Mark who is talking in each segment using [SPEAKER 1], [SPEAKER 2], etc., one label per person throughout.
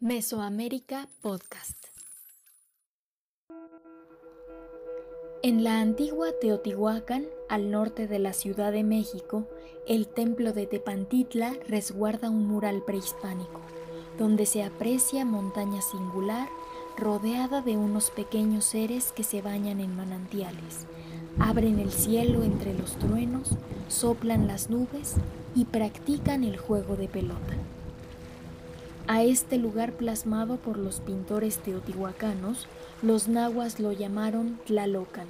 [SPEAKER 1] Mesoamérica Podcast. En la antigua Teotihuacán, al norte de la Ciudad de México, el templo de Tepantitla resguarda un mural prehispánico, donde se aprecia montaña singular rodeada de unos pequeños seres que se bañan en manantiales, abren el cielo entre los truenos, soplan las nubes y practican el juego de pelota. A este lugar plasmado por los pintores teotihuacanos, los nahuas lo llamaron Tlalocan,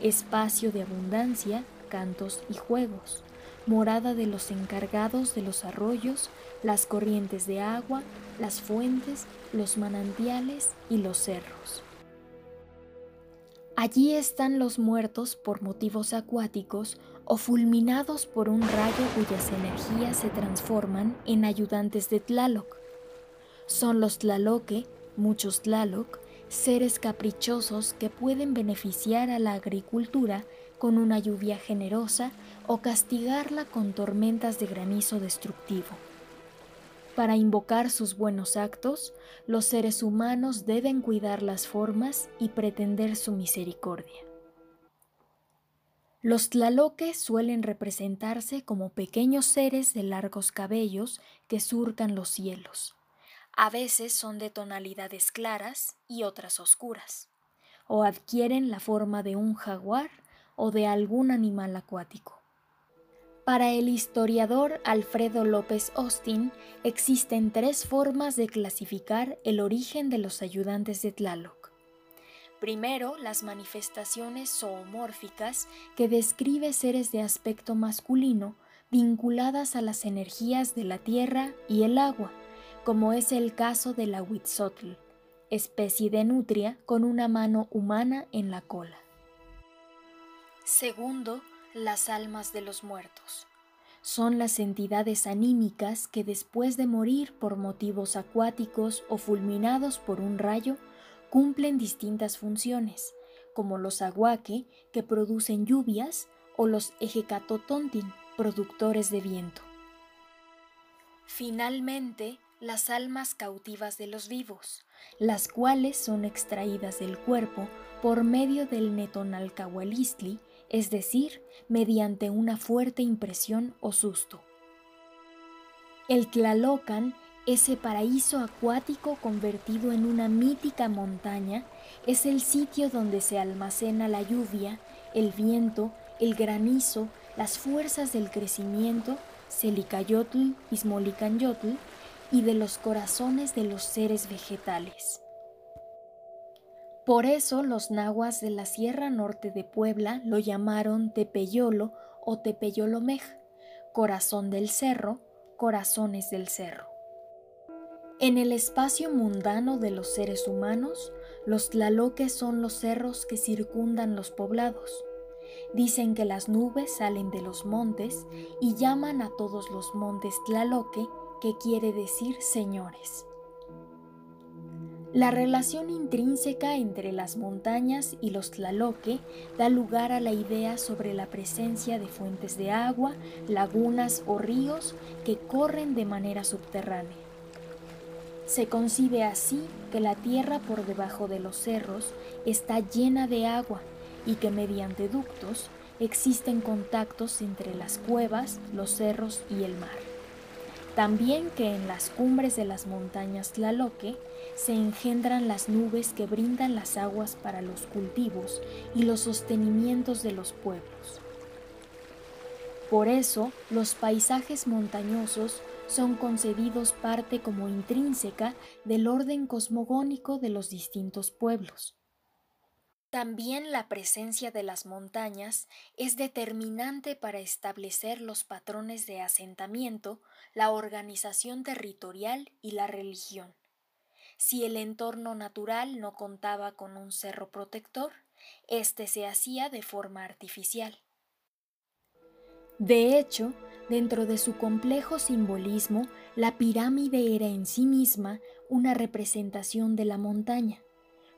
[SPEAKER 1] espacio de abundancia, cantos y juegos, morada de los encargados de los arroyos, las corrientes de agua, las fuentes, los manantiales y los cerros. Allí están los muertos por motivos acuáticos o fulminados por un rayo cuyas energías se transforman en ayudantes de Tlaloc, son los tlaloque, muchos tlaloc, seres caprichosos que pueden beneficiar a la agricultura con una lluvia generosa o castigarla con tormentas de granizo destructivo. Para invocar sus buenos actos, los seres humanos deben cuidar las formas y pretender su misericordia. Los tlaloques suelen representarse como pequeños seres de largos cabellos que surcan los cielos a veces son de tonalidades claras y otras oscuras, o adquieren la forma de un jaguar o de algún animal acuático. Para el historiador Alfredo López Austin existen tres formas de clasificar el origen de los ayudantes de Tlaloc. Primero, las manifestaciones zoomórficas que describe seres de aspecto masculino vinculadas a las energías de la tierra y el agua, como es el caso de la Huitzotl, especie de nutria con una mano humana en la cola. Segundo, las almas de los muertos. Son las entidades anímicas que después de morir por motivos acuáticos o fulminados por un rayo, cumplen distintas funciones, como los aguaque, que producen lluvias, o los ejecatotontin, productores de viento. Finalmente, las almas cautivas de los vivos, las cuales son extraídas del cuerpo por medio del netonalcahualistli, es decir, mediante una fuerte impresión o susto. El Tlalocan, ese paraíso acuático convertido en una mítica montaña, es el sitio donde se almacena la lluvia, el viento, el granizo, las fuerzas del crecimiento, Selicayotl, Ismolicanyotl, y de los corazones de los seres vegetales. Por eso los nahuas de la Sierra Norte de Puebla lo llamaron Tepeyolo o Tepeyolomej, corazón del cerro, corazones del cerro. En el espacio mundano de los seres humanos, los tlaloques son los cerros que circundan los poblados. Dicen que las nubes salen de los montes y llaman a todos los montes tlaloque que quiere decir señores. La relación intrínseca entre las montañas y los tlaloque da lugar a la idea sobre la presencia de fuentes de agua, lagunas o ríos que corren de manera subterránea. Se concibe así que la tierra por debajo de los cerros está llena de agua y que mediante ductos existen contactos entre las cuevas, los cerros y el mar. También que en las cumbres de las montañas Tlaloque se engendran las nubes que brindan las aguas para los cultivos y los sostenimientos de los pueblos. Por eso, los paisajes montañosos son concebidos parte como intrínseca del orden cosmogónico de los distintos pueblos. También la presencia de las montañas es determinante para establecer los patrones de asentamiento, la organización territorial y la religión. Si el entorno natural no contaba con un cerro protector, éste se hacía de forma artificial. De hecho, dentro de su complejo simbolismo, la pirámide era en sí misma una representación de la montaña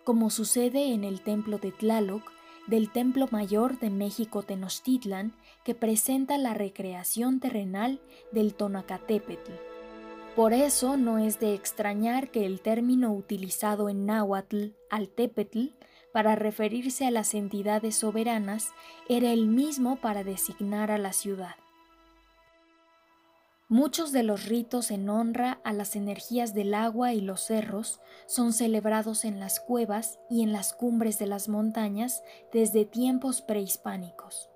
[SPEAKER 1] como sucede en el templo de Tlaloc, del Templo Mayor de México Tenochtitlan, que presenta la recreación terrenal del Tonacatépetl. Por eso no es de extrañar que el término utilizado en náhuatl, altepetl, para referirse a las entidades soberanas, era el mismo para designar a la ciudad. Muchos de los ritos en honra a las energías del agua y los cerros son celebrados en las cuevas y en las cumbres de las montañas desde tiempos prehispánicos.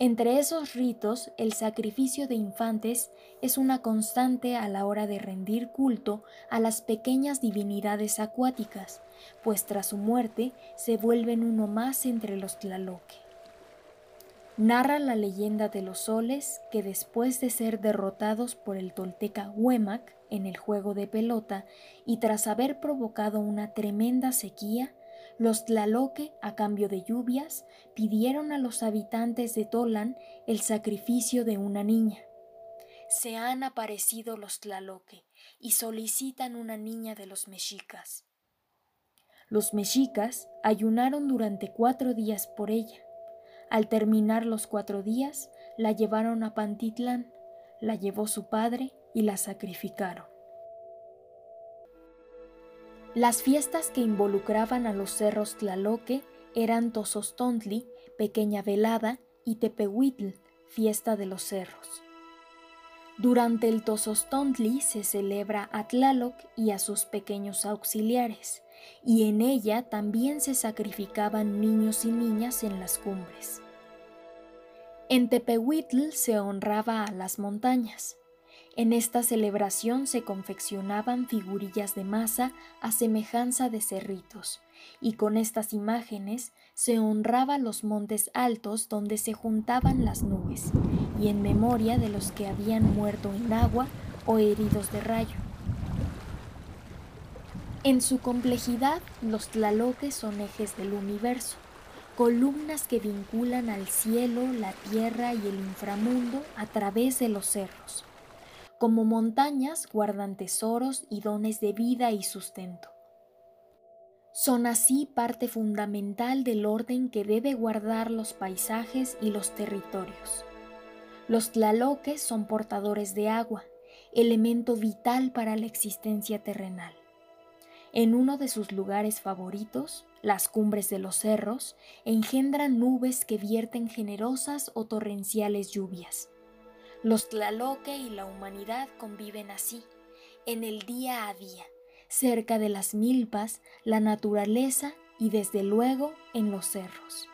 [SPEAKER 1] Entre esos ritos, el sacrificio de infantes es una constante a la hora de rendir culto a las pequeñas divinidades acuáticas, pues tras su muerte se vuelven uno más entre los tlaloque. Narra la leyenda de los soles que después de ser derrotados por el tolteca Huemac en el juego de pelota y tras haber provocado una tremenda sequía, los Tlaloque, a cambio de lluvias, pidieron a los habitantes de Tolan el sacrificio de una niña. Se han aparecido los Tlaloque y solicitan una niña de los mexicas. Los mexicas ayunaron durante cuatro días por ella al terminar los cuatro días, la llevaron a Pantitlán, la llevó su padre y la sacrificaron. Las fiestas que involucraban a los cerros Tlaloque eran Tosostontli, pequeña velada, y Tepehuitl, fiesta de los cerros. Durante el Tosostontli se celebra a Tlaloc y a sus pequeños auxiliares, y en ella también se sacrificaban niños y niñas en las cumbres. En Tepehuitl se honraba a las montañas. En esta celebración se confeccionaban figurillas de masa a semejanza de cerritos, y con estas imágenes se honraba los montes altos donde se juntaban las nubes, y en memoria de los que habían muerto en agua o heridos de rayo. En su complejidad, los tlaloques son ejes del universo, columnas que vinculan al cielo, la tierra y el inframundo a través de los cerros. Como montañas guardan tesoros y dones de vida y sustento. Son así parte fundamental del orden que debe guardar los paisajes y los territorios. Los tlaloques son portadores de agua, elemento vital para la existencia terrenal. En uno de sus lugares favoritos, las cumbres de los cerros, engendran nubes que vierten generosas o torrenciales lluvias. Los tlaloque y la humanidad conviven así, en el día a día, cerca de las milpas, la naturaleza y desde luego en los cerros.